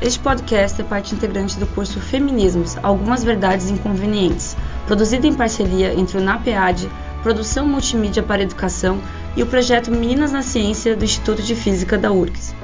Este podcast é parte integrante do curso Feminismos Algumas Verdades Inconvenientes, produzido em parceria entre o NAPEAD, Produção Multimídia para Educação e o projeto Meninas na Ciência do Instituto de Física da URGS.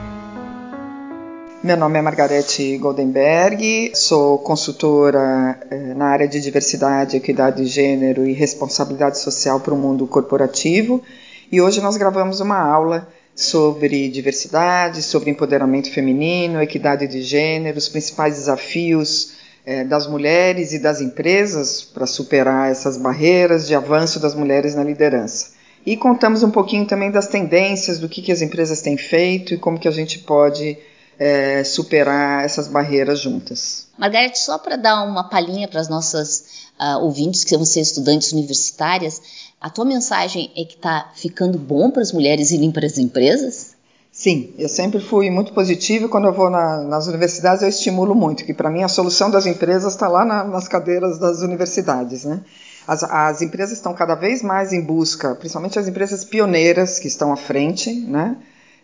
Meu nome é Margarete Goldenberg, sou consultora eh, na área de diversidade, equidade de gênero e responsabilidade social para o mundo corporativo e hoje nós gravamos uma aula sobre diversidade, sobre empoderamento feminino, equidade de gênero, os principais desafios eh, das mulheres e das empresas para superar essas barreiras de avanço das mulheres na liderança. E contamos um pouquinho também das tendências, do que, que as empresas têm feito e como que a gente pode é, superar essas barreiras juntas. Margarete, só para dar uma palhinha para as nossas uh, ouvintes que vão ser estudantes universitárias, a tua mensagem é que está ficando bom para as mulheres irem para as empresas? Sim, eu sempre fui muito positivo quando eu vou na, nas universidades eu estimulo muito, que para mim a solução das empresas está lá na, nas cadeiras das universidades, né? As, as, empresas estão cada vez mais em busca, principalmente as empresas pioneiras que estão à frente, né?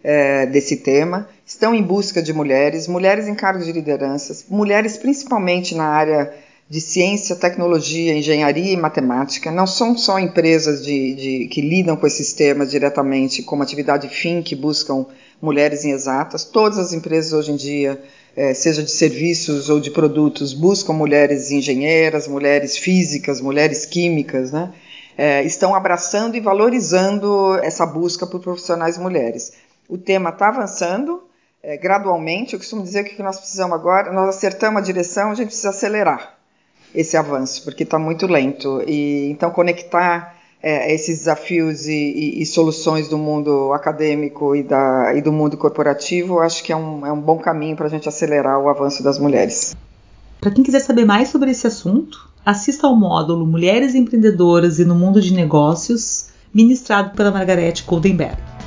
É, desse tema, estão em busca de mulheres, mulheres em cargos de lideranças, mulheres principalmente na área de ciência, tecnologia, engenharia e matemática. Não são só empresas de, de, que lidam com esses temas diretamente, como atividade fim, que buscam mulheres em exatas. Todas as empresas hoje em dia, é, seja de serviços ou de produtos, buscam mulheres engenheiras, mulheres físicas, mulheres químicas, né? É, estão abraçando e valorizando essa busca por profissionais mulheres. O tema está avançando é, gradualmente. Eu costumo dizer que o que nós precisamos agora, nós acertamos a direção, a gente precisa acelerar esse avanço, porque está muito lento. E então conectar é, esses desafios e, e, e, soluções do mundo acadêmico e, da, e do mundo corporativo, acho que é um, é um bom caminho para a gente acelerar o avanço das mulheres. Para quem quiser saber mais sobre esse assunto, assista ao módulo Mulheres Empreendedoras e no Mundo de Negócios, ministrado pela Margarete Goldenberg.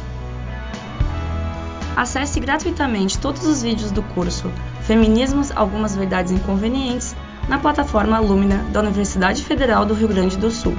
Acesse gratuitamente todos os vídeos do curso Feminismos Algumas Verdades Inconvenientes na plataforma Lumina da Universidade Federal do Rio Grande do Sul.